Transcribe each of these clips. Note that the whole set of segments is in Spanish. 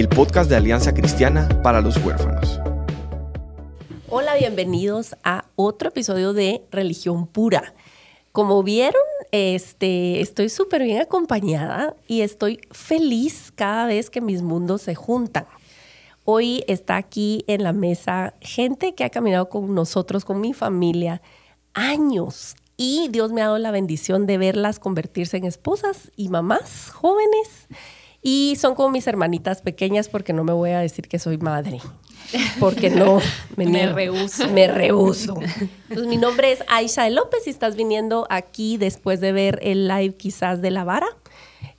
el podcast de Alianza Cristiana para los Huérfanos. Hola, bienvenidos a otro episodio de Religión Pura. Como vieron, este, estoy súper bien acompañada y estoy feliz cada vez que mis mundos se juntan. Hoy está aquí en la mesa gente que ha caminado con nosotros, con mi familia, años. Y Dios me ha dado la bendición de verlas convertirse en esposas y mamás jóvenes. Y son como mis hermanitas pequeñas porque no me voy a decir que soy madre. Porque no, me, Me rehúso. Me rehuso. Entonces, mi nombre es Aisha de López y estás viniendo aquí después de ver el live quizás de la vara.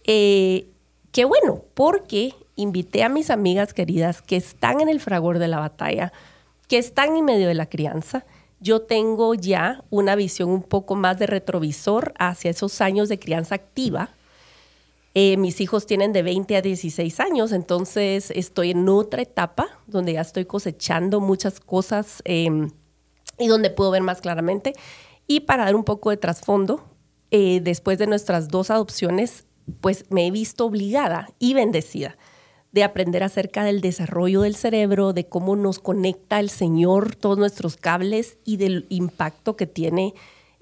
Eh, qué bueno, porque invité a mis amigas queridas que están en el fragor de la batalla, que están en medio de la crianza. Yo tengo ya una visión un poco más de retrovisor hacia esos años de crianza activa. Eh, mis hijos tienen de 20 a 16 años, entonces estoy en otra etapa donde ya estoy cosechando muchas cosas eh, y donde puedo ver más claramente. Y para dar un poco de trasfondo, eh, después de nuestras dos adopciones, pues me he visto obligada y bendecida de aprender acerca del desarrollo del cerebro, de cómo nos conecta el Señor, todos nuestros cables y del impacto que tiene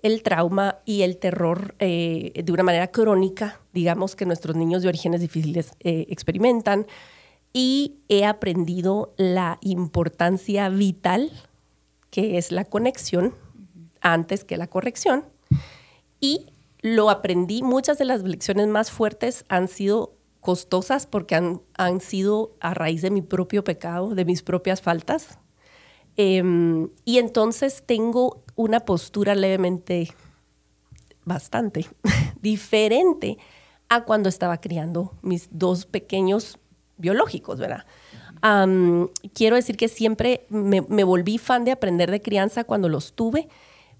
el trauma y el terror eh, de una manera crónica, digamos, que nuestros niños de orígenes difíciles eh, experimentan. Y he aprendido la importancia vital que es la conexión antes que la corrección. Y lo aprendí, muchas de las lecciones más fuertes han sido costosas porque han, han sido a raíz de mi propio pecado, de mis propias faltas. Em, y entonces tengo una postura levemente, bastante diferente a cuando estaba criando mis dos pequeños biológicos, ¿verdad? Quiero decir que siempre me, volví fan de aprender de crianza cuando los tuve,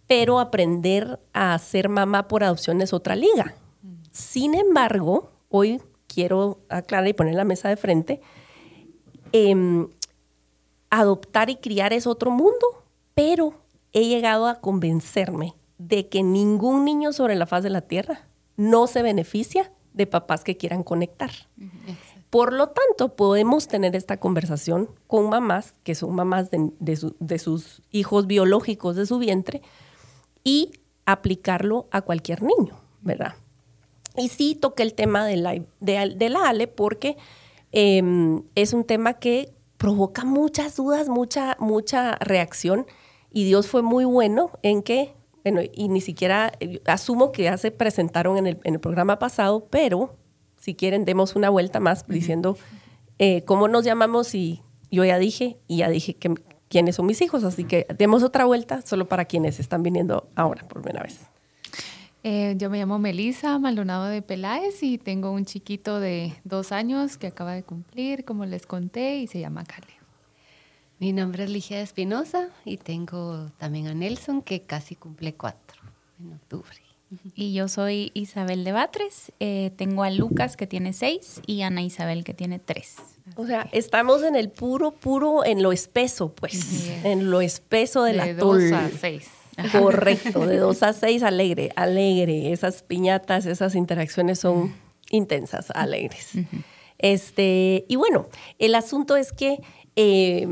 pero aprender a ser mamá por adopción es otra liga. Sin embargo, hoy quiero aclarar y poner la mesa de frente, em, adoptar y criar es otro mundo, pero he llegado a convencerme de que ningún niño sobre la faz de la tierra no se beneficia de papás que quieran conectar. Por lo tanto, podemos tener esta conversación con mamás que son mamás de, de su- de sus hijos biológicos de su vientre y aplicarlo a cualquier niño, ¿verdad? Y sí toqué el tema de la, de, de la Ale porque eh, es un tema que provoca muchas dudas, mucha, mucha reacción. Y Dios fue muy bueno en que, bueno, y ni siquiera, eh, asumo que ya se presentaron en el, en el programa pasado, pero si quieren, demos una vuelta más diciendo eh, cómo nos llamamos y yo ya dije, y ya dije que, quiénes son mis hijos, así que demos otra vuelta solo para quienes están viniendo ahora por primera vez. Eh, yo me llamo Melisa Maldonado de Peláez y tengo un chiquito de dos años que acaba de cumplir, como les conté, y se llama Caleb. Mi nombre es Ligia Espinosa y tengo también a Nelson que casi cumple cuatro en octubre. Y yo soy Isabel de Batres. eh, tengo a Lucas que tiene seis y Ana Isabel que tiene tres. O sea, estamos en el puro, puro, en lo espeso, pues, en lo espeso del de atol. dos a seis. Correcto, de dos a seis, alegre, alegre. Esas piñatas, esas interacciones son intensas, alegres. Este, y bueno, el asunto es que eh,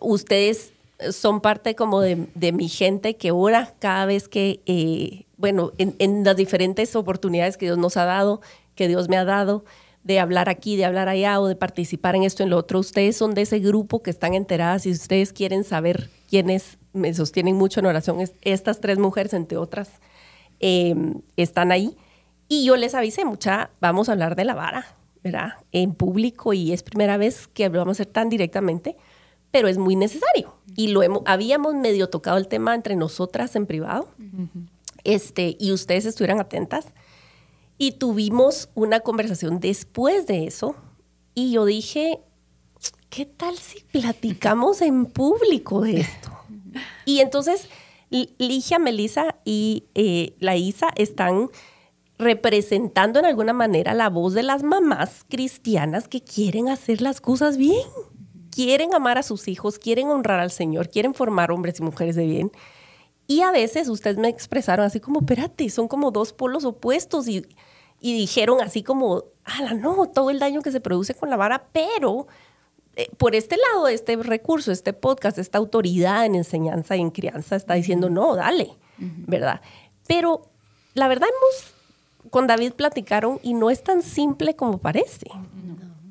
ustedes son parte como de, de mi gente que ora cada vez que, eh, bueno, en, en las diferentes oportunidades que Dios nos ha dado, que Dios me ha dado, de hablar aquí, de hablar allá o de participar en esto, en lo otro. Ustedes son de ese grupo que están enteradas y ustedes quieren saber quiénes me sostienen mucho en oración. Es- Estas tres mujeres, entre otras, eh, están ahí. Y yo les avisé, mucha, vamos a hablar de la vara, ¿verdad? En público y es primera vez que lo vamos a hacer tan directamente, pero es muy necesario. Y lo hemos, habíamos medio tocado el tema entre nosotras en privado, este, y ustedes estuvieran atentas. Y tuvimos una conversación después de eso y yo dije, ¿qué tal si platicamos en público de esto? Y entonces Ligia, Melissa y eh, la Isa están representando en alguna manera la voz de las mamás cristianas que quieren hacer las cosas bien, quieren amar a sus hijos, quieren honrar al Señor, quieren formar hombres y mujeres de bien. Y a veces ustedes me expresaron así como, espérate, son como dos polos opuestos y, y dijeron así como, ala, no, todo el daño que se produce con la vara, pero por este lado, este recurso, este podcast, esta autoridad en enseñanza y en crianza está diciendo, no, dale, ¿verdad? Pero la verdad hemos con David platicaron y no es tan simple como parece,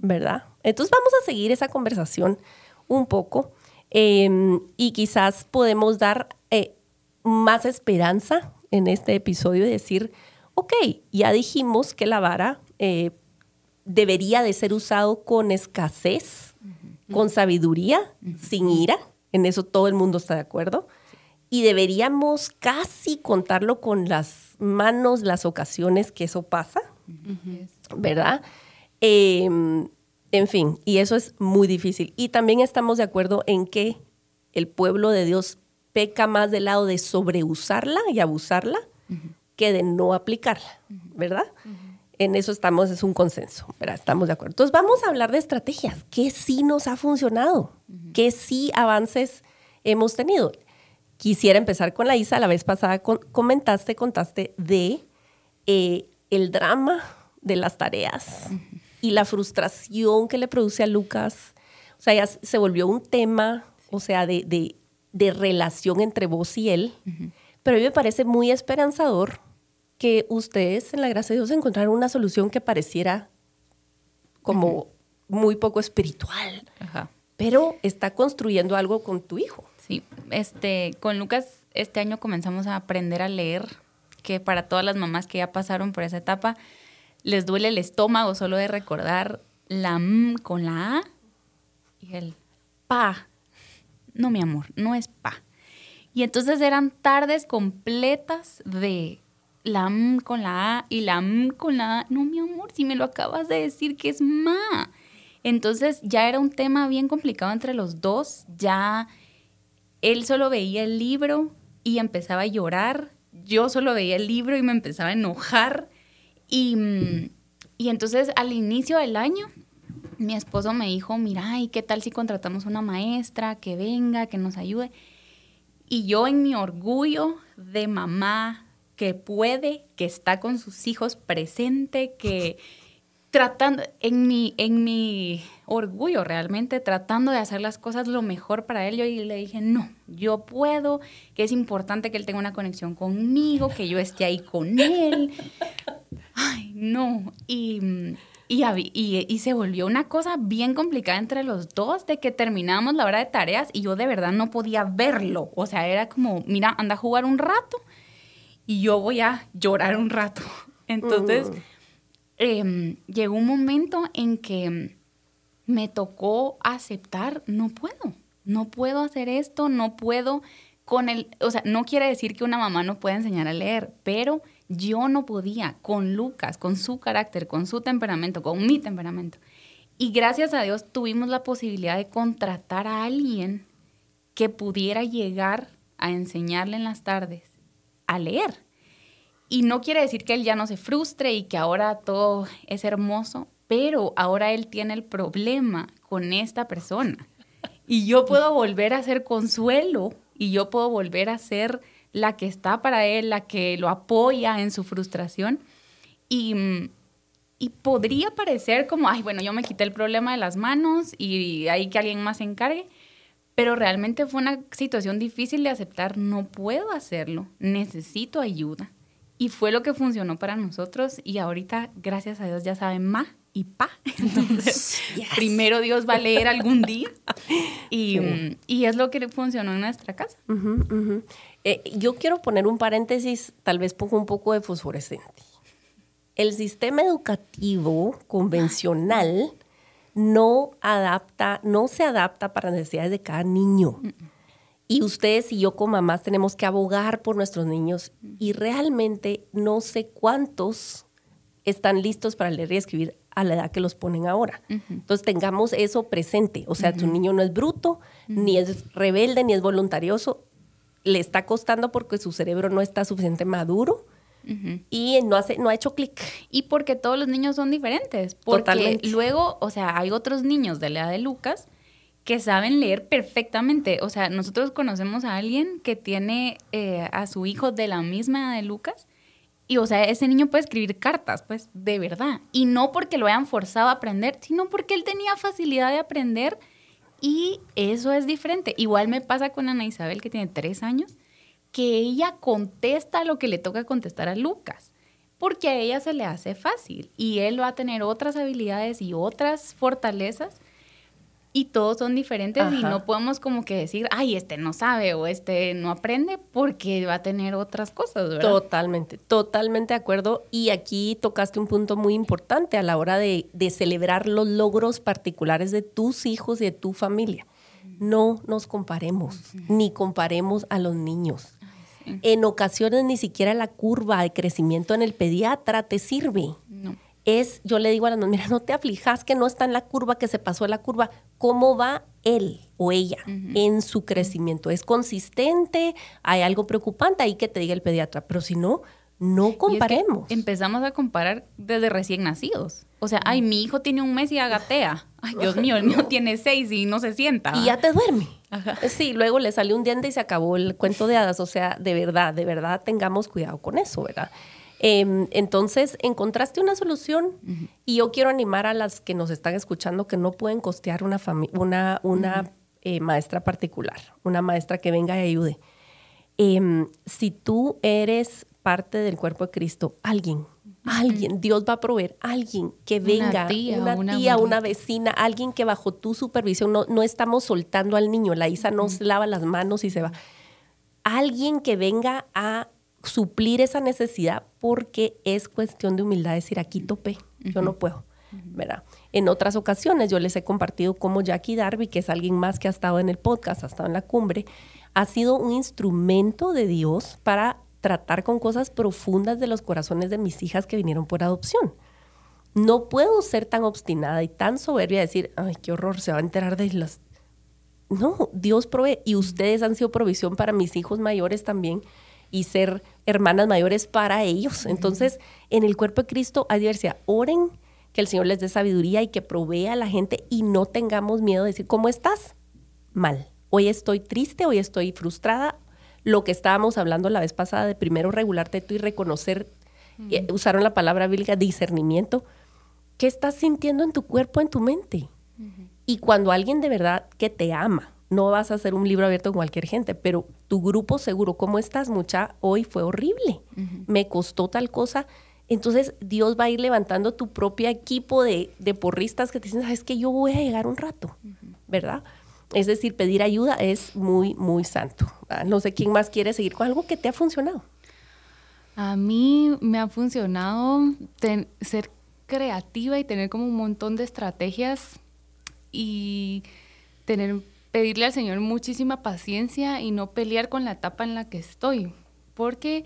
¿verdad? Entonces vamos a seguir esa conversación un poco em, y quizás podemos dar eh, más esperanza en este episodio y decir, ok, ya dijimos que la vara eh, debería de ser usado con escasez, con sabiduría, sin ira, en eso todo el mundo está de acuerdo. Y deberíamos casi contarlo con las manos las ocasiones que eso pasa, ¿verdad? Em, en fin, y eso es muy difícil. Y también estamos de acuerdo en que el pueblo de Dios peca más del lado de sobreusarla y abusarla que de no aplicarla, ¿verdad? En eso estamos, es un consenso, ¿verdad? Estamos de acuerdo. Entonces vamos a hablar de estrategias, que sí nos ha funcionado, que sí avances hemos tenido. Quisiera empezar con la Isa. La vez pasada comentaste, contaste de eh, el drama de las tareas y la frustración que le produce a Lucas. O sea, ya se volvió un tema, o sea, de, relación entre vos y él. Pero a mí me parece muy esperanzador que ustedes, en la gracia de Dios, encontraron una solución que pareciera como muy poco espiritual. Pero está construyendo algo con tu hijo. Sí, este, con Lucas este año comenzamos a aprender a leer, que para todas las mamás que ya pasaron por esa etapa, les duele el estómago solo de recordar la M con la A y el pa. No, mi amor, no es pa. Y entonces eran tardes completas de la M con la A y la M con la A. No, mi amor, si me lo acabas de decir que es ma. Entonces ya era un tema bien complicado entre los dos, ya él solo veía el libro y empezaba a llorar, yo solo veía el libro y me empezaba a enojar. Y, y entonces al inicio del año, mi esposo me dijo, mira, ¿y qué tal si contratamos una maestra que venga, que nos ayude? Y yo en mi orgullo de mamá que puede, que está con sus hijos presente, que tratando, en mi, en mi orgullo realmente, tratando de hacer las cosas lo mejor para él, yo le dije, no, yo puedo, que es importante que él tenga una conexión conmigo, que yo esté ahí con él. Ay, no. Y, y, y, se volvió una cosa bien complicada entre los dos, de que terminábamos la hora de tareas y yo de verdad no podía verlo. O sea, era como, mira, anda a jugar un rato y yo voy a llorar un rato. Entonces... Mm. Em, llegó un momento en que me tocó aceptar, no puedo, no puedo hacer esto, no puedo con el, o sea, no quiere decir que una mamá no pueda enseñar a leer, pero yo no podía con Lucas, con su carácter, con su temperamento, con mi temperamento. Y gracias a Dios tuvimos la posibilidad de contratar a alguien que pudiera llegar a enseñarle en las tardes a leer. Y no quiere decir que él ya no se frustre y que ahora todo es hermoso, pero ahora él tiene el problema con esta persona. Y yo puedo volver a ser consuelo y yo puedo volver a ser la que está para él, la que lo apoya en su frustración. Y, y podría parecer como, ay, bueno, yo me quité el problema de las manos y hay que alguien más se encargue. Pero realmente fue una situación difícil de aceptar. No puedo hacerlo. Necesito ayuda. Y fue lo que funcionó para nosotros y ahorita, gracias a Dios, ya saben ma y pa. Entonces, primero Dios va a leer algún día y, y, es lo que funcionó en nuestra casa. Eh, yo quiero poner un paréntesis, tal vez pongo un poco de fosforescente. El sistema educativo convencional no adapta, no se adapta para las necesidades de cada niño. Y ustedes y yo como mamás tenemos que abogar por nuestros niños y realmente no sé cuántos están listos para leer y escribir a la edad que los ponen ahora. Entonces tengamos eso presente. O sea, tu niño no es bruto, ni es rebelde, ni es voluntarioso. Le está costando porque su cerebro no está suficiente maduro y no, hace, no ha hecho clic. Y porque todos los niños son diferentes. Porque Totalmente. luego, o sea, hay otros niños de la edad de Lucas que saben leer perfectamente. O sea, nosotros conocemos a alguien que tiene eh, a su hijo de la misma edad de Lucas. Y, o sea, ese niño puede escribir cartas, pues, de verdad. Y no porque lo hayan forzado a aprender, sino porque él tenía facilidad de aprender. Y eso es diferente. Igual me pasa con Ana Isabel, que tiene tres años, que ella contesta lo que le toca contestar a Lucas. Porque a ella se le hace fácil. Y él va a tener otras habilidades y otras fortalezas y todos son diferentes y no podemos como que decir, ay, este no sabe o este no aprende porque va a tener otras cosas, ¿verdad? Totalmente, totalmente de acuerdo. Y aquí tocaste un punto muy importante a la hora de, de celebrar los logros particulares de tus hijos y de tu familia. No nos comparemos, ni comparemos a los niños. En ocasiones ni siquiera la curva de crecimiento en el pediatra te sirve. No. Es, yo le digo a mamás, mira, no te aflijas que no está en la curva, que se pasó la curva. ¿Cómo va él o ella en su crecimiento? ¿Es consistente? ¿Hay algo preocupante ahí que te diga el pediatra? Pero si no, no Y es que comparemos. empezamos a comparar desde recién nacidos. O sea, ay, mi hijo tiene un mes y agatea. Ay, Dios mío, el mío tiene seis y no se sienta. Y ya te duerme. Sí, luego le salió un diente y se acabó el cuento de hadas. O sea, de verdad, de verdad, tengamos cuidado con eso, ¿verdad? Em, entonces, encontraste una solución y yo quiero animar a las que nos están escuchando que no pueden costear una, una, una eh, maestra particular, una maestra que venga y ayude. Em, si tú eres parte del cuerpo de Cristo, alguien, alguien, Dios va a proveer alguien que Una venga, tía, una una tía, una vecina, alguien que bajo tu supervisión, no, no estamos soltando al niño, la Isa no se lava las manos y se va. Alguien que venga a suplir esa necesidad porque es cuestión de humildad decir, aquí topé, yo no puedo. ¿verdad? En otras ocasiones yo les he compartido cómo Jackie Darby, que es alguien más que ha estado en el podcast, ha estado en la cumbre, ha sido un instrumento de Dios para tratar con cosas profundas de los corazones de mis hijas que vinieron por adopción. No puedo ser tan obstinada y tan soberbia de decir, ay, qué horror, se va a enterar de las... No, Dios provee y ustedes han sido provisión para mis hijos mayores también y ser hermanas mayores para ellos. Entonces, en el cuerpo de Cristo hay diversidad. Oren que el Señor les dé sabiduría y que provea a la gente y no tengamos miedo de decir, ¿cómo estás? Mal. Hoy estoy triste, hoy estoy frustrada. Lo que estábamos hablando la vez pasada de primero regularte tú y reconocer, eh, usaron la palabra bíblica discernimiento. ¿Qué estás sintiendo en tu cuerpo, en tu mente? Y cuando alguien de verdad que te ama, no vas a hacer un libro abierto con cualquier gente, pero tu grupo seguro, ¿cómo estás, mucha? Hoy fue horrible, me costó tal cosa. Entonces Dios va a ir levantando tu propio equipo de, de porristas que te dicen, sabes que yo voy a llegar un rato, ¿verdad? Es decir, pedir ayuda es muy, muy santo. Ah, No sé quién más quiere seguir con algo que te ha funcionado. A mí me ha funcionado ten- ser creativa y tener como un montón de estrategias y tener pedirle al Señor muchísima paciencia y no pelear con la etapa en la que estoy. Porque,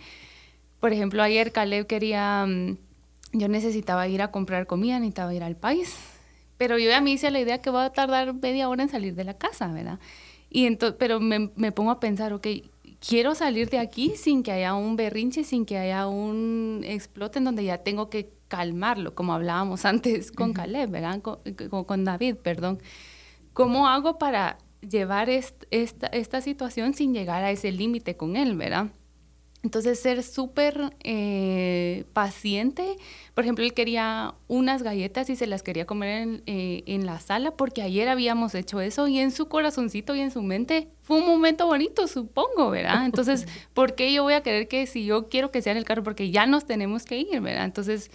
por ejemplo, ayer Caleb quería, mm, yo necesitaba ir a comprar comida, necesitaba ir al país, pero yo ya me hice la idea que voy a tardar media hora en salir de la casa, ¿verdad? Y entonces, pero me, me pongo a pensar, ok, quiero salir de aquí sin que haya un berrinche, sin que haya un explote en donde ya tengo que calmarlo, como hablábamos antes con Caleb, ¿verdad? Con, con- con David, perdón. ¿Cómo hago para llevar est- esta, esta situación sin llegar a ese límite con él, verdad? Entonces, ser súper eh, paciente. Por ejemplo, él quería unas galletas y se las quería comer en, eh, en la sala porque ayer habíamos hecho eso y en su corazoncito y en su mente fue un momento bonito, supongo, ¿verdad? Entonces, ¿por qué yo voy a querer que si yo quiero que sea en el carro? Porque ya nos tenemos que ir, ¿verdad? Entonces,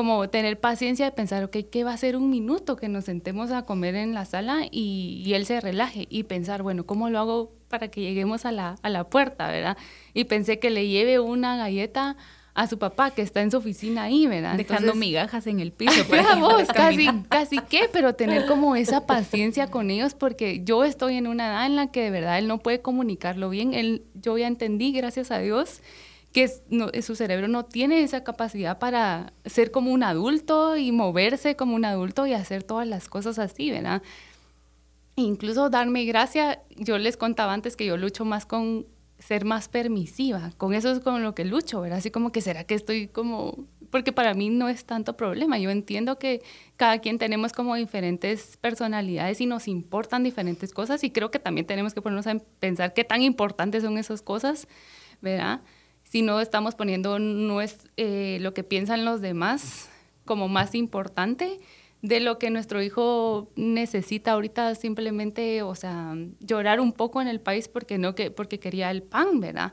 como tener paciencia de pensar, ok, ¿qué va a ser un minuto que nos sentemos a comer en la sala y, y él se relaje? Y pensar, bueno, ¿cómo lo hago para que lleguemos a la, a la puerta, verdad? Y pensé que le lleve una galleta a su papá que está en su oficina ahí, ¿verdad? Dejando Entonces- migajas en el piso. para que vos, casi, casi qué, pero tener como esa paciencia con ellos porque yo estoy en una edad en la que de verdad él no puede comunicarlo bien. Él, yo ya entendí, gracias a Dios, que su cerebro no tiene esa capacidad para ser como un adulto y moverse como un adulto y hacer todas las cosas así, ¿verdad? incluso darme gracia, yo les contaba antes que yo lucho más con ser más permisiva, con eso es con lo que lucho, ¿verdad? Así como que será que estoy como, porque para mí no es tanto problema, yo entiendo que cada quien tenemos como diferentes personalidades y nos importan diferentes cosas y creo que también tenemos que ponernos a pensar qué tan importantes son esas cosas, ¿verdad? Si no estamos poniendo no es, eh, lo que piensan los demás como más importante, de lo que nuestro hijo necesita ahorita simplemente, o sea, llorar un poco en el país porque no que porque quería el pan, ¿verdad?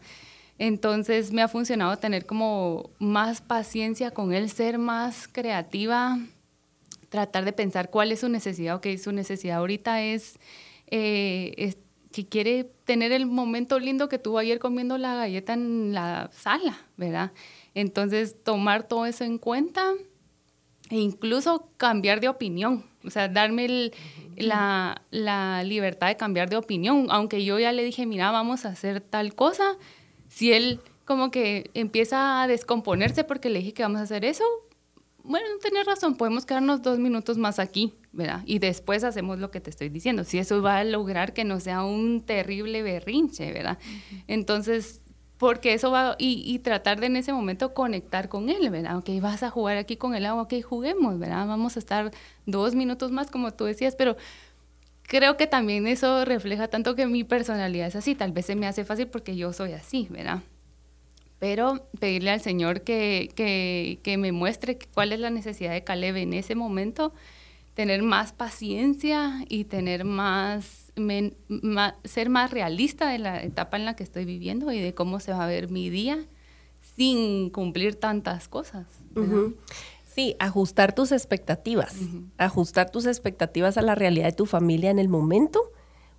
Entonces me ha funcionado tener como más paciencia con él, ser más creativa, tratar de pensar cuál es su necesidad, ok, su necesidad ahorita es, eh, es que quiere tener el momento lindo que tuvo ayer comiendo la galleta en la sala, ¿verdad? Entonces tomar todo eso en cuenta e incluso cambiar de opinión, o sea, darme la, la, libertad de cambiar de opinión, aunque yo ya le dije, mira, vamos a hacer tal cosa, si él como que empieza a descomponerse porque le dije que vamos a hacer eso, bueno, tenés razón, podemos quedarnos dos minutos más aquí, ¿verdad? Y después hacemos lo que te estoy diciendo, si eso va a lograr que no sea un terrible berrinche, ¿verdad? Entonces, porque eso va, y, tratar de en ese momento conectar con él, ¿verdad? Ok, vas a jugar aquí con el agua, ok, juguemos, ¿verdad? Vamos a estar dos minutos más, como tú decías, pero creo que también eso refleja tanto que mi personalidad es así, tal vez se me hace fácil porque yo soy así, ¿verdad? Pero pedirle al Señor que, que, que me muestre cuál es la necesidad de Caleb en ese momento, tener más paciencia y tener más ser más realista de la etapa en la que estoy viviendo y de cómo se va a ver mi día sin cumplir tantas cosas. Sí, ajustar tus expectativas, ajustar tus expectativas a la realidad de tu familia en el momento.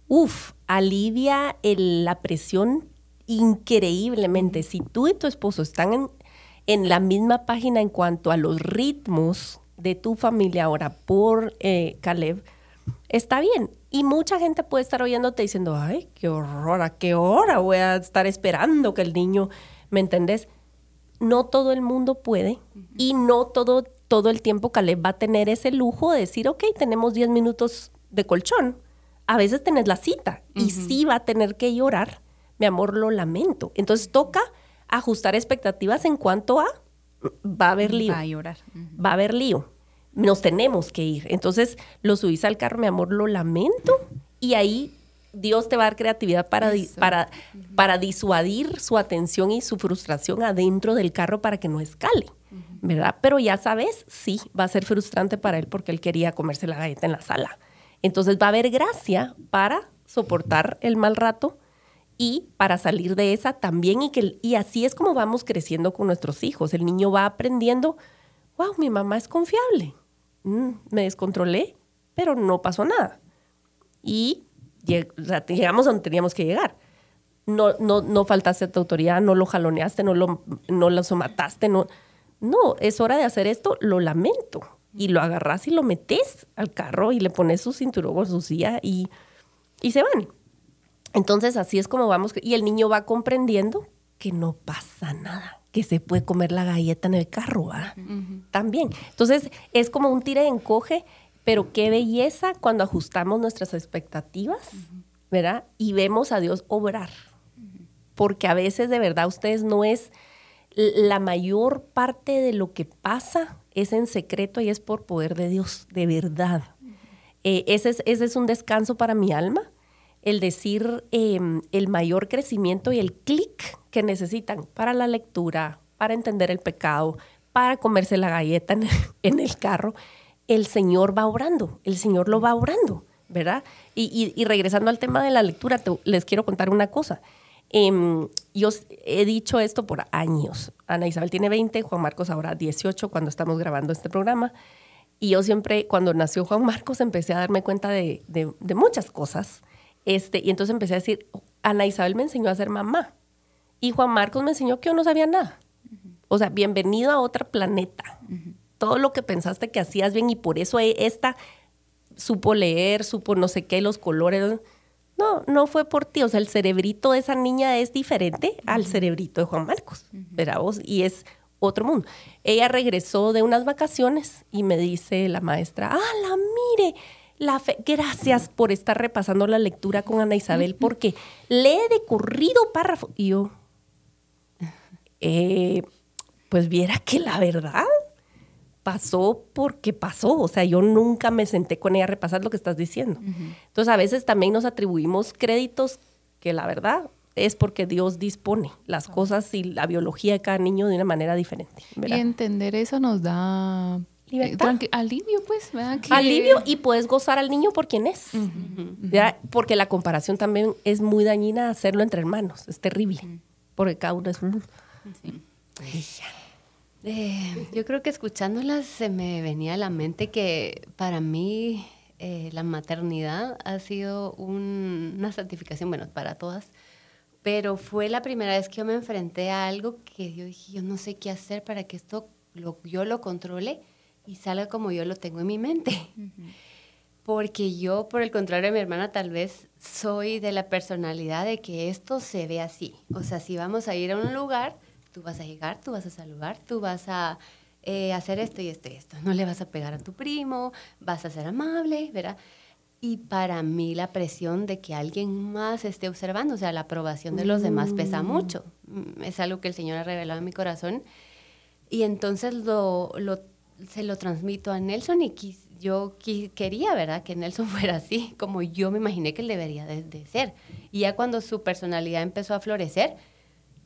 Uf, alivia la presión increíblemente. Si tú y tu esposo están en, en, la misma página en cuanto a los ritmos de tu familia ahora por eh, Caleb, está bien. Y mucha gente puede estar oyéndote diciendo, ay, qué horror, ¿a qué hora voy a estar esperando que el niño, ¿me entendés? No todo el mundo puede y no todo, todo el tiempo Caleb va a tener ese lujo de decir, ok, tenemos 10 minutos de colchón. A veces tenés la cita y sí va a tener que llorar. Mi amor, lo lamento. Entonces toca ajustar expectativas en cuanto a va a haber lío. Va a llorar. Va a haber lío nos tenemos que ir. Entonces lo subís al carro, mi amor, lo lamento. Y ahí Dios te va a dar creatividad para, para, para disuadir su atención y su frustración adentro del carro para que no escale. ¿Verdad? Pero ya sabes, sí, va a ser frustrante para él porque él quería comerse la galleta en la sala. Entonces va a haber gracia para soportar el mal rato y para salir de esa también y que y así es como vamos creciendo con nuestros hijos. El niño va aprendiendo, wow, mi mamá es confiable. Mm, me descontrolé, pero no pasó nada. Y llegamos a donde teníamos que llegar. No, no, no faltaste a tu autoridad, no lo jaloneaste, no lo, no lo somataste, no. No, es hora de hacer esto, lo lamento. Y lo agarras y lo metes al carro y le pones su cinturón o su silla y, y se van. Entonces así es como vamos. Y el niño va comprendiendo que no pasa nada que se puede comer la galleta en el carro, También. Entonces, es como un tire encoge, pero qué belleza cuando ajustamos nuestras expectativas, ¿verdad? Y vemos a Dios obrar. Porque a veces, de verdad, ustedes no es la mayor parte de lo que pasa es en secreto y es por poder de Dios, de verdad. Eh, ese, es, ese es un descanso para mi alma el decir em, el mayor crecimiento y el clic que necesitan para la lectura, para entender el pecado, para comerse la galleta en, el carro, el Señor va orando, el Señor lo va orando, ¿verdad? Y, regresando al tema de la lectura, les quiero contar una cosa. Em, yo he dicho esto por años. Ana Isabel tiene 20, Juan Marcos ahora 18 cuando estamos grabando este programa. Y yo siempre, cuando nació Juan Marcos, empecé a darme cuenta de, de muchas cosas este, y entonces empecé a decir, Ana Isabel me enseñó a ser mamá. Y Juan Marcos me enseñó que yo no sabía nada. O sea, bienvenido a otro planeta. Todo lo que pensaste que hacías bien y por eso e, esta supo leer, supo no sé qué, los colores. no, no fue por ti. O sea, el cerebrito de esa niña es diferente al cerebrito de Juan Marcos, ¿verdad vos? Y es otro mundo. Ella regresó de unas vacaciones y me dice la maestra, ah, la mire, la fe, gracias por estar repasando la lectura con Ana Isabel, porque lee de corrido párrafo. Y yo, eh, pues viera que la verdad pasó porque pasó. O sea, yo nunca me senté con ella a repasar lo que estás diciendo. Entonces, a veces también nos atribuimos créditos que la verdad es porque Dios dispone las cosas y la biología de cada niño de una manera diferente. Y entender eso nos da Libertad. Eh, alivio, pues. ¿verdad? Que- Alivio y puedes gozar al niño por quien es. Porque la comparación también es muy dañina hacerlo entre hermanos. Es terrible. Porque cada uno es un mundo. Eh, yo creo que escuchándolas se me venía a la mente que para mí eh, la maternidad ha sido un- una santificación, bueno, para todas, pero fue la primera vez que yo me enfrenté a algo que yo dije, yo no sé qué hacer para que esto lo- yo lo controle y salga como yo lo tengo en mi mente. Porque yo, por el contrario de mi hermana, tal vez soy de la personalidad de que esto se ve así. O sea, si vamos a ir a un lugar, tú vas a llegar, tú vas a saludar, tú vas a eh, hacer esto y esto y esto. No le vas a pegar a tu primo, vas a ser amable, ¿verdad? Y para mí la presión de que alguien más esté observando, o sea, la aprobación de los demás pesa mucho. Mm, Es algo que el Señor ha revelado en mi corazón. Y entonces lo, lo- se lo transmito a Nelson y quis- yo qui- quería, ¿verdad? Que Nelson fuera así, como yo me imaginé que él debería de, de ser. Y ya cuando su personalidad empezó a florecer,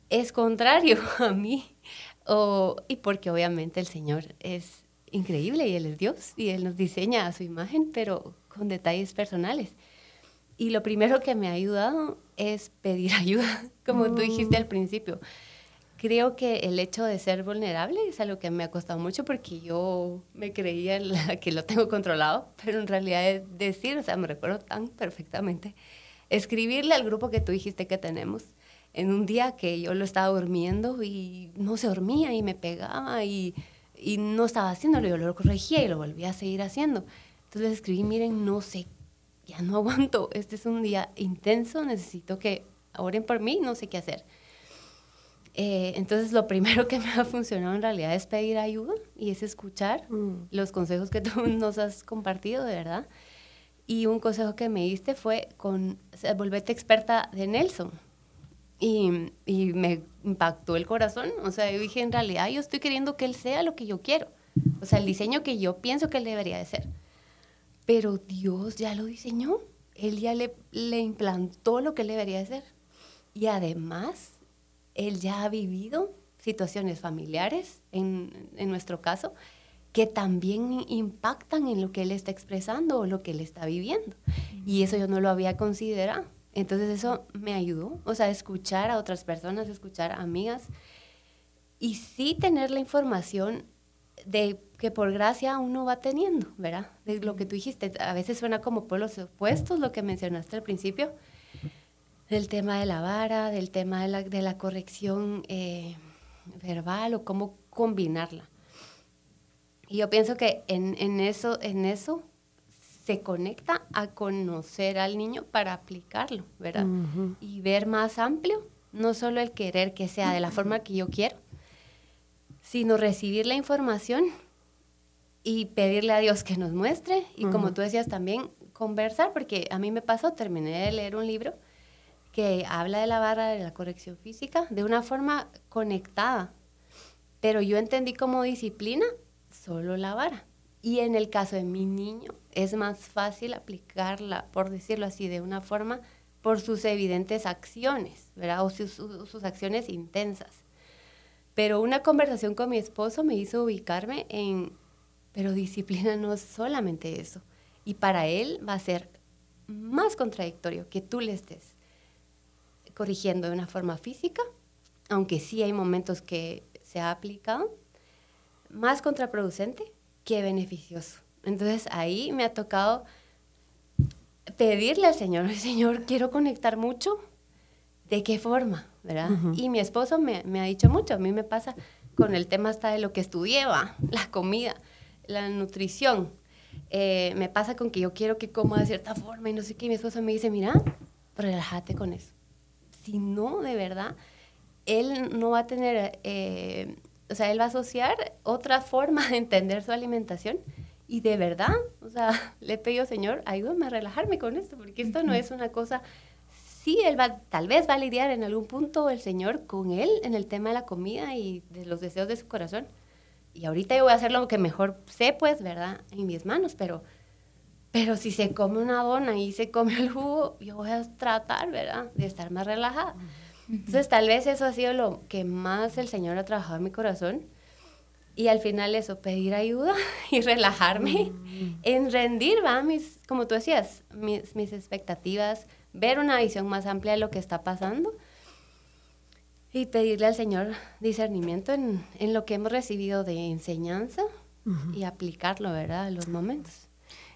es contrario a mí. O- y porque obviamente el Señor es increíble y Él es Dios y Él nos diseña a su imagen, pero con detalles personales. Y lo primero que me ha ayudado es pedir ayuda, como tú dijiste al principio. Creo que el hecho de ser vulnerable es algo que me ha costado mucho porque yo me creía la que lo tengo controlado, pero en realidad es decir, o sea, me recuerdo tan perfectamente, escribirle al grupo que tú dijiste que tenemos en un día que yo lo estaba durmiendo y no se dormía y me pegaba y, y no estaba haciéndolo, yo lo corregía y lo volvía a seguir haciendo. Entonces escribí, miren, no sé, ya no aguanto, este es un día intenso, necesito que oren por mí, no sé qué hacer. Eh, entonces lo primero que me ha funcionado en realidad es pedir ayuda y es escuchar Mm. los consejos que tú nos has compartido, de verdad. Y un consejo que me diste fue con o sea, volverte experta de Nelson. Y, y me impactó el corazón. O sea, yo dije, en realidad yo estoy queriendo que él sea lo que yo quiero. O sea, el diseño que yo pienso que él debería de ser. Pero Dios ya lo diseñó. Él ya le, le implantó lo que él debería de ser. Y además, él ya ha vivido situaciones familiares, en, en nuestro caso, que también impactan en lo que él está expresando o lo que él está viviendo. Y eso yo no lo había considerado. Entonces eso me ayudó, o sea, escuchar a otras personas, escuchar a amigas y sí tener la información de que por gracia uno va teniendo, ¿verdad? De lo que tú dijiste, a veces suena como pueblos opuestos, lo que mencionaste al principio, del tema de la vara, del tema de la, de la corrección eh, verbal o cómo combinarla. Y yo pienso que en, en, eso, en eso se conecta a conocer al niño para aplicarlo, ¿verdad? Y ver más amplio, no solo el querer que sea de la forma que yo quiero, sino recibir la información y pedirle a Dios que nos muestre y como tú decías también conversar, porque a mí me pasó, terminé de leer un libro que habla de la barra de la corrección física de una forma conectada, pero yo entendí como disciplina solo la vara. Y en el caso de mi niño es más fácil aplicarla, por decirlo así, de una forma por sus evidentes acciones, ¿verdad? O sus, sus, acciones intensas. Pero una conversación con mi esposo me hizo ubicarme en, pero disciplina no es solamente eso. Y para él va a ser más contradictorio que tú le estés corrigiendo de una forma física, aunque sí hay momentos que se ha aplicado, más contraproducente que beneficioso. Entonces ahí me ha tocado pedirle al Señor, Señor, quiero conectar mucho. ¿De qué forma? ¿verdad? Uh -huh. Y mi esposo me, me, ha dicho mucho, a mí me pasa con el tema hasta de lo que estudié, ¿va? la comida, la nutrición. Eh, me pasa con que yo quiero que coma de cierta forma y no sé qué, y mi esposo me dice, mira, relájate con eso. Si no, de verdad, él no va a tener, eh, o sea, él va a asociar otra forma de entender su alimentación. Y de verdad, o sea, le pido, Señor, ayúdame a relajarme con esto, porque esto no es una cosa sí, él va, tal vez va a lidiar en algún punto el Señor con él en el tema de la comida y de los deseos de su corazón. Y ahorita yo voy a hacer lo que mejor sé, pues, ¿verdad? En mis manos, pero, pero si se come una dona y se come el jugo, yo voy a tratar, ¿verdad? De estar más relajada. Entonces, tal vez eso ha sido lo que más el Señor ha trabajado en mi corazón. Y al final eso, pedir ayuda y relajarme en rendir, ¿va? Mis, como tú decías, mis, mis expectativas, ver una visión más amplia de lo que está pasando y pedirle al Señor discernimiento en, en lo que hemos recibido de enseñanza y aplicarlo, ¿verdad?, en los momentos.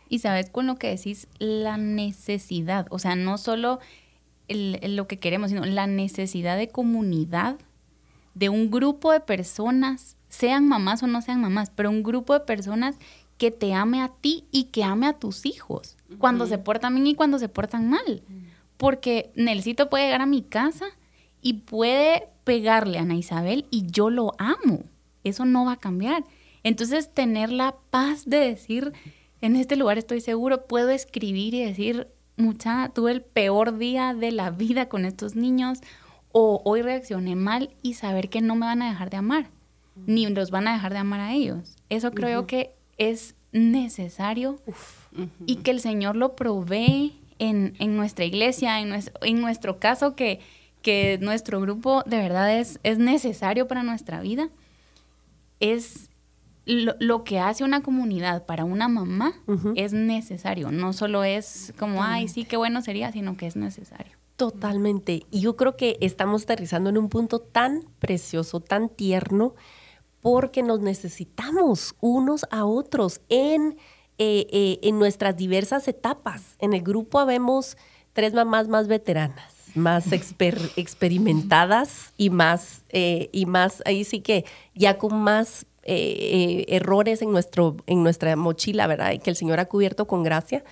Y sabes con lo que decís, la necesidad, o sea, no solo lo que queremos, sino la necesidad de comunidad, de un grupo de personas, sean mamás o no sean mamás, pero un grupo de personas que te ame a ti y que ame a tus hijos, cuando se portan bien y cuando se portan mal porque Nelsito puede llegar a mi casa y puede pegarle a Ana Isabel y yo lo amo. Eso no va a cambiar. Entonces, tener la paz de decir, en este lugar estoy seguro, puedo escribir y decir, mucha, tuve el peor día de la vida con estos niños o hoy reaccioné mal y saber que no me van a dejar de amar, ni los van a dejar de amar a ellos. Eso creo que es necesario y que el Señor lo provee en, nuestra iglesia, en nuestro, en nuestro caso, que, que nuestro grupo de verdad es, es necesario para nuestra vida, es lo, que hace una comunidad para una mamá es necesario. No solo es como, ay, sí, qué bueno sería, sino que es necesario. Totalmente. Y yo creo que estamos aterrizando en un punto tan precioso, tan tierno, porque nos necesitamos unos a otros en eh, eh, en nuestras diversas etapas. En el grupo habemos tres mamás más veteranas, más experimentadas y más, eh, y más, ahí sí que ya con más errores en, nuestro, en nuestra mochila, ¿verdad? Y que el Señor ha cubierto con gracia.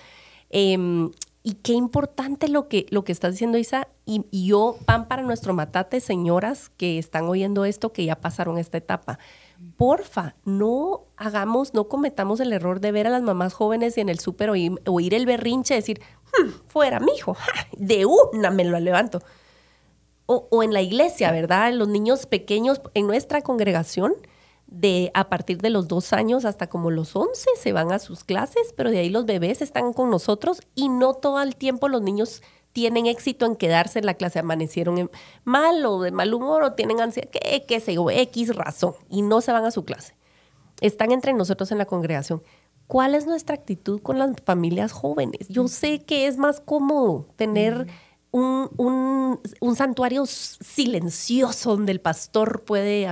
Em, y qué importante lo que, lo que estás diciendo, Isa. Y, y, yo, pan para nuestro matate, señoras que están oyendo esto, que ya pasaron esta etapa porfa, no hagamos, no cometamos el error de ver a las mamás jóvenes y en el súper oír, el berrinche, decir, hmm, fuera, mi hijo, de una me lo levanto. O, o, en la iglesia, ¿verdad? Los niños pequeños en nuestra congregación, de a partir de los dos años hasta como los once, se van a sus clases, pero de ahí los bebés están con nosotros y no todo el tiempo los niños tienen éxito en quedarse en la clase, amanecieron mal o de mal humor o tienen ansiedad, que, que sé yo, X razón, y no se van a su clase. Están entre nosotros en la congregación. ¿Cuál es nuestra actitud con las familias jóvenes? Yo sé que es más cómodo tener un, un santuario silencioso donde el pastor puede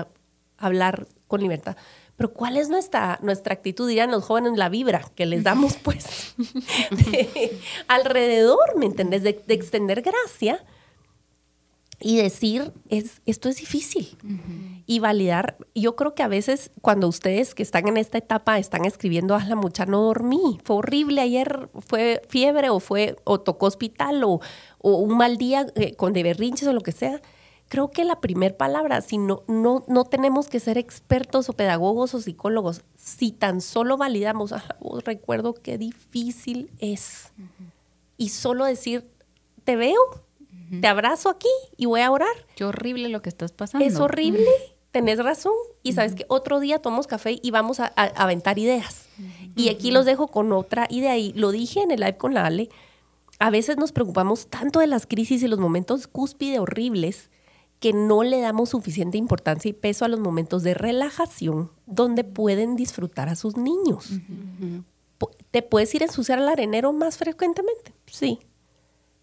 hablar con libertad, pero ¿cuál es nuestra, nuestra actitud? Dirán los jóvenes, la vibra que les damos pues alrededor, ¿me entendés? De, extender gracia y decir, es, esto es difícil. Y validar, yo creo que a veces cuando ustedes que están en esta etapa están escribiendo, a la mucha no dormí, fue horrible, ayer fue fiebre o fue o tocó hospital o, o un mal día eh, con de berrinches o lo que sea creo que la primera palabra, si no, no, no tenemos que ser expertos o pedagogos o psicólogos, si tan solo validamos, recuerdo qué difícil es. Y solo decir, te veo, te abrazo aquí y voy a orar. Qué horrible lo que estás pasando. Es horrible, tenés razón. Y sabes que otro día tomamos café y vamos a, aventar ideas. Y aquí los dejo con otra idea. Y lo dije en el live con la Ale. A veces nos preocupamos tanto de las crisis y los momentos cúspide horribles que no le damos suficiente importancia y peso a los momentos de relajación donde pueden disfrutar a sus niños. ¿Te puedes ir a ensuciar al arenero más frecuentemente? Sí.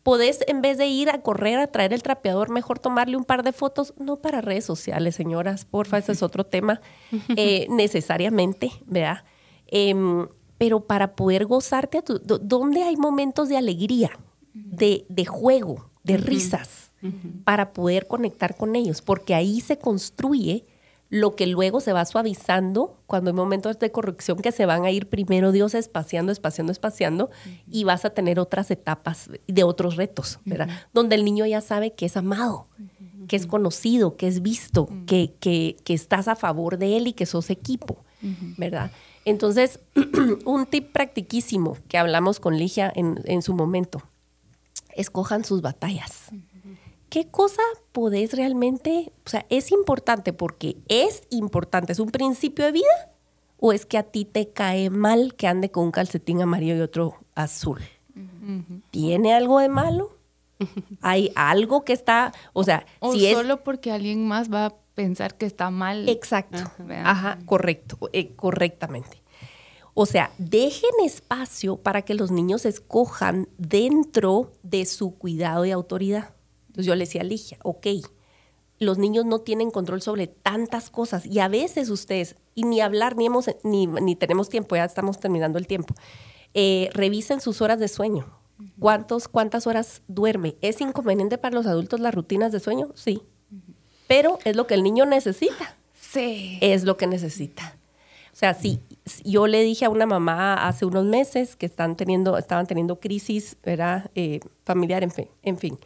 ¿Podés, en vez de ir a correr a traer el trapeador, mejor tomarle un par de fotos? No para redes sociales, señoras, porfa, ese es otro tema eh, necesariamente, ¿verdad? Em, pero para poder gozarte, a tu, ¿dónde hay momentos de alegría, de, de juego, de risas? Para poder conectar con ellos, porque ahí se construye lo que luego se va suavizando cuando hay momentos de corrección que se van a ir primero Dios espaciando, espaciando, espaciando y vas a tener otras etapas de otros retos, ¿verdad? Donde el niño ya sabe que es amado, que es conocido, que es visto, que, que, que, estás a favor de él y que sos equipo, ¿verdad? Entonces, un tip practiquísimo que hablamos con Ligia en, en su momento, escojan sus batallas. ¿Qué cosa podés realmente, o sea, es importante porque es importante, es un principio de vida? ¿O es que a ti te cae mal que ande con un calcetín amarillo y otro azul? ¿Tiene algo de malo? ¿Hay algo que está, o sea, o si solo porque alguien más va a pensar que está mal? Exacto. Ajá, correcto, eh, correctamente. O sea, dejen espacio para que los niños escojan dentro de su cuidado y autoridad. Entonces yo le decía a Ligia, ok, los niños no tienen control sobre tantas cosas y a veces ustedes, y ni hablar, ni, hemos, ni, ni tenemos tiempo, ya estamos terminando el tiempo, eh, revisen sus horas de sueño. ¿Cuántos, ¿Cuántas horas duerme? ¿Es inconveniente para los adultos las rutinas de sueño? Sí. Pero es lo que el niño necesita. Sí. Es lo que necesita. O sea, sí, yo le dije a una mamá hace unos meses que están teniendo, estaban teniendo crisis ¿verdad? Eh, familiar, en fin, en fin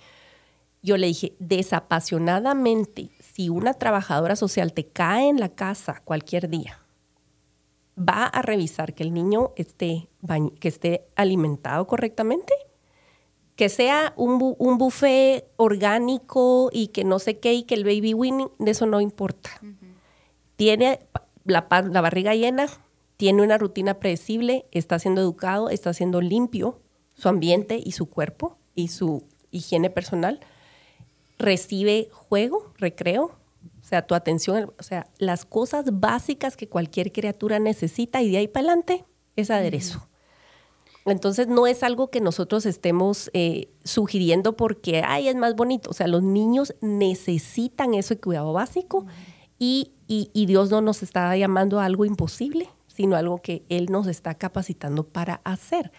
yo le dije, desapasionadamente, si una trabajadora social te cae en la casa cualquier día, va a revisar que el niño esté, que esté alimentado correctamente, que sea un, un, buffet orgánico y que no sé qué y que el baby winning, de eso no importa. Tiene la, la barriga llena, tiene una rutina predecible, está siendo educado, está siendo limpio su ambiente y su cuerpo y su higiene personal recibe juego, recreo, o sea, tu atención, o sea, las cosas básicas que cualquier criatura necesita y de ahí para adelante es aderezo. Entonces no es algo que nosotros estemos eh, sugiriendo porque, ay, es más bonito. O sea, los niños necesitan ese cuidado básico y, y, Dios no nos está llamando a algo imposible, sino algo que Él nos está capacitando para hacer.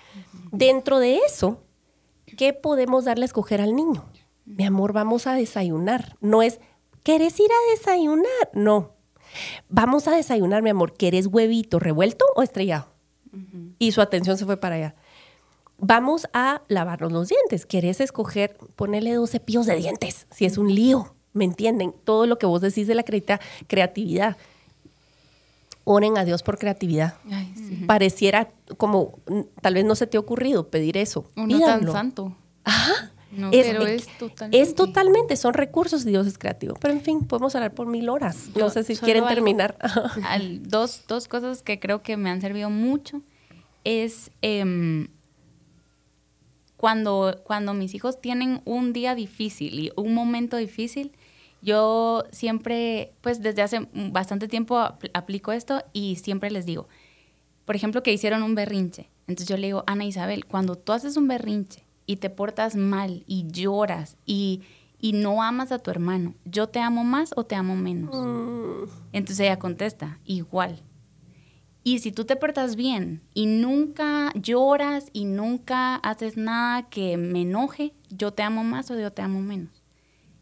Dentro de eso, ¿qué podemos darle a escoger al niño? Mi amor, vamos a desayunar. No es, ¿querés ir a desayunar? No. Vamos a desayunar, mi amor. ¿Querés huevito revuelto o estrellado? Y su atención se fue para allá. Vamos a lavarnos los dientes. ¿Querés escoger, ponerle dos cepillos de dientes? Si es un lío, ¿me entienden? Todo lo que vos decís de la creatividad. Oren a Dios por creatividad. Pareciera como, tal vez no se te ha ocurrido pedir eso. Uno tan santo. Ajá es, pero es totalmente. Es totalmente, son recursos y Dios es creativo. Pero en fin, podemos hablar por mil horas. No sé si quieren terminar. dos, dos cosas que creo que me han servido mucho es em, cuando, cuando mis hijos tienen un día difícil y un momento difícil, yo siempre, pues desde hace bastante tiempo aplico esto y siempre les digo, por ejemplo, que hicieron un berrinche. Entonces yo le digo, Ana Isabel, cuando tú haces un berrinche y te portas mal y lloras y, y no amas a tu hermano, ¿yo te amo más o te amo menos? Mm. Entonces ella contesta, igual. Y si tú te portas bien y nunca lloras y nunca haces nada que me enoje, ¿yo te amo más o yo te amo menos?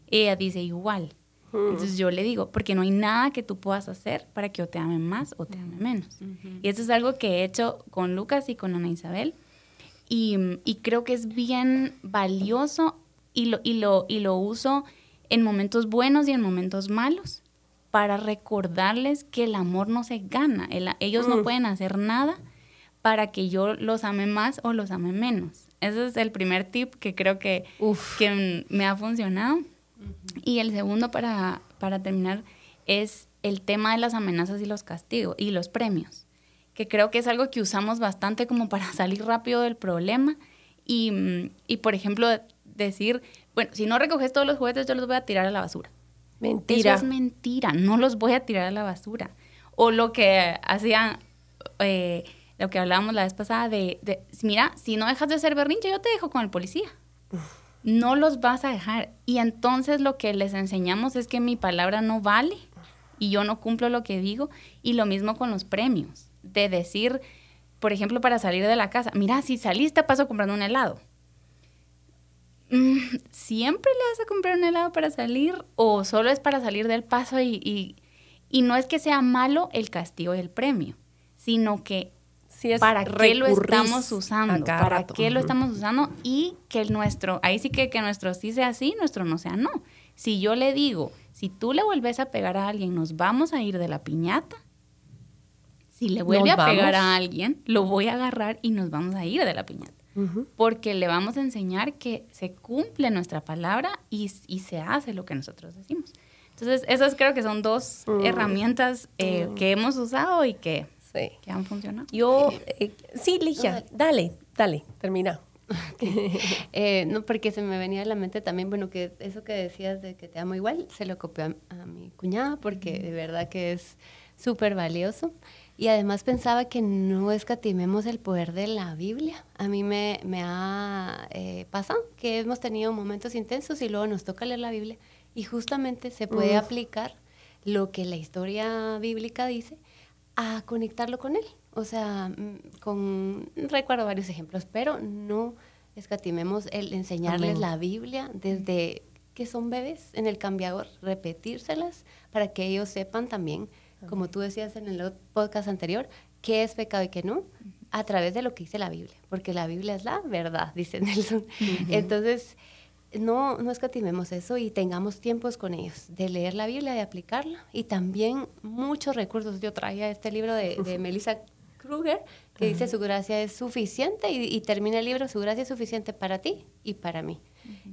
Ella dice igual. Mm. Entonces yo le digo, porque no hay nada que tú puedas hacer para que yo te ame más o te ame menos. Y eso es algo que he hecho con Lucas y con Ana Isabel y, creo que es bien valioso y lo, y, lo, y lo uso en momentos buenos y en momentos malos para recordarles que el amor no se gana. ellos no mm. pueden hacer nada para que yo los ame más o los ame menos. Ese es el primer tip que creo que, que me ha funcionado. Y el segundo, para, para terminar, es el tema de las amenazas y los castigos y los premios que creo que es algo que usamos bastante como para salir rápido del problema. Y, mm, y, por ejemplo, decir, bueno, si no recoges todos los juguetes, yo los voy a tirar a la basura. Mentira. Eso es mentira, no los voy a tirar a la basura. O lo que hacían, eh, lo que hablábamos la vez pasada de, de, mira, si no dejas de hacer berrinche, yo te dejo con el policía. No los vas a dejar. Y entonces lo que les enseñamos es que mi palabra no vale y yo no cumplo lo que digo. Y lo mismo con los premios de decir, por ejemplo, para salir de la casa, mira, si saliste, paso comprando un helado. Mm, ¿Siempre le vas a comprar un helado para salir o solo es para salir del paso y, Y no es que sea malo el castigo y el premio, sino que Sí, es para qué lo estamos usando, para rato. qué lo estamos usando y que el nuestro, ahí sí que, que nuestro sí sea sí, nuestro no sea no. Si yo le digo, si tú le vuelves a pegar a alguien, nos vamos a ir de la piñata. Si le vuelve Nos a pegar vamos. a alguien, lo voy a agarrar y nos vamos a ir de la piñata. Ujú. Porque le vamos a enseñar que se cumple nuestra palabra y, y se hace lo que nosotros decimos. Entonces, esas creo que son dos Mm. herramientas eh, que hemos usado y que, Sí. que han funcionado. Yo, eh, sí, Ligia, dale, dale, termina. Eh, no, porque se me venía a la mente también, bueno, que eso que decías de que te amo igual, se lo copió a, a mi cuñada, porque de verdad que es súper valioso. Y además pensaba que no escatimemos el poder de la Biblia. A mí me, me ha eh, pasado que hemos tenido momentos intensos y luego nos toca leer la Biblia y justamente se puede aplicar lo que la historia bíblica dice a conectarlo con él. O sea, mm, con recuerdo varios ejemplos, pero no escatimemos el enseñarles Amén. la Biblia desde que son bebés en el cambiador, repetírselas para que ellos sepan también, como tú decías en el podcast anterior, qué es pecado y qué no, a través de lo que dice la Biblia, porque la Biblia es la verdad, dice Nelson. Entonces, no, no escatimemos eso y tengamos tiempos con ellos de leer la Biblia, de aplicarla y también muchos recursos. Yo traía este libro de, de Melissa Kruger que dice su gracia es suficiente y, y termina el libro su gracia es suficiente para ti y para mí.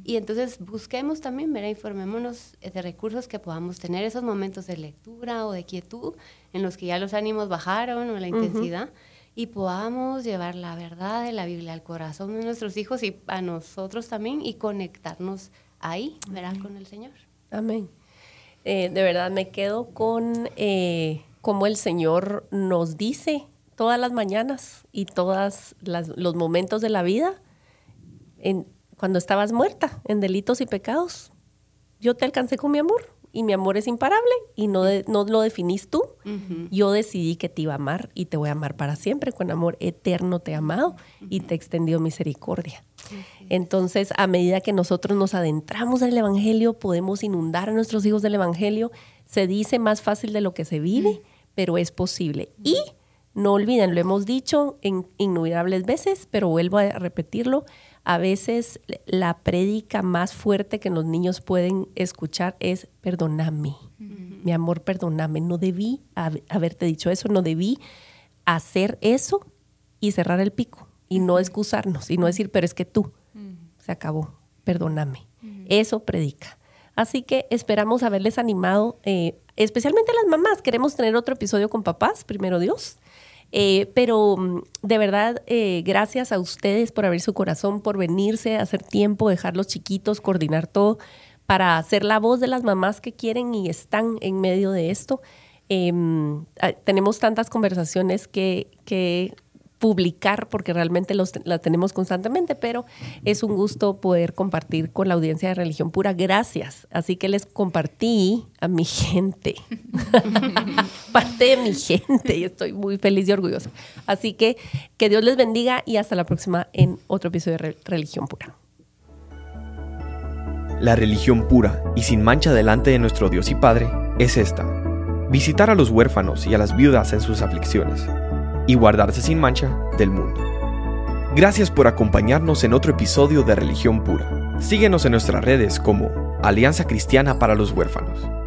Y entonces busquemos también, ¿verdad? informémonos eh, de recursos que podamos tener esos momentos de lectura o de quietud en los que ya los ánimos bajaron o la intensidad y podamos llevar la verdad de la Biblia al corazón de nuestros hijos y a nosotros también y conectarnos ahí, ¿verdad? Con el Señor. Amén. Eh, de verdad me quedo con eh, cómo el Señor nos dice todas las mañanas y todos los momentos de la vida, en, cuando estabas muerta en delitos y pecados, yo te alcancé con mi amor y mi amor es imparable y no, de- no lo definís tú. Yo decidí que te iba a amar y te voy a amar para siempre. Con amor eterno te he amado y te he extendido misericordia. Entonces, a medida que nosotros nos adentramos en el Evangelio, podemos inundar a nuestros hijos del Evangelio. Se dice más fácil de lo que se vive, pero es posible. Y no olviden, lo hemos dicho en innumerables veces, pero vuelvo a repetirlo. A veces la prédica más fuerte que los niños pueden escuchar es perdóname. Mi amor, perdóname. No debí hab- haberte dicho eso, no debí hacer eso y cerrar el pico y no excusarnos y no decir, pero es que tú, se acabó, perdóname. Eso predica. Así que esperamos haberles animado, eh, especialmente a las mamás. Queremos tener otro episodio con papás, primero Dios. Eh, pero mm, de verdad, eh, gracias a ustedes por abrir su corazón, por venirse, hacer tiempo, dejarlos chiquitos, coordinar todo para ser la voz de las mamás que quieren y están en medio de esto. Eh, ah, tenemos tantas conversaciones que, que publicar porque realmente los, la tenemos constantemente, pero es un gusto poder compartir con la audiencia de Religión Pura. Gracias. Así que les compartí a mi gente, parte de mi gente y estoy muy feliz y orgullosa. Así que que Dios les bendiga y hasta la próxima en otro episodio de Re- Religión Pura. La religión pura y sin mancha delante de nuestro Dios y Padre es esta. Visitar a los huérfanos y a las viudas en sus aflicciones y guardarse sin mancha del mundo. Gracias por acompañarnos en otro episodio de Religión Pura. Síguenos en nuestras redes como Alianza Cristiana para los Huérfanos.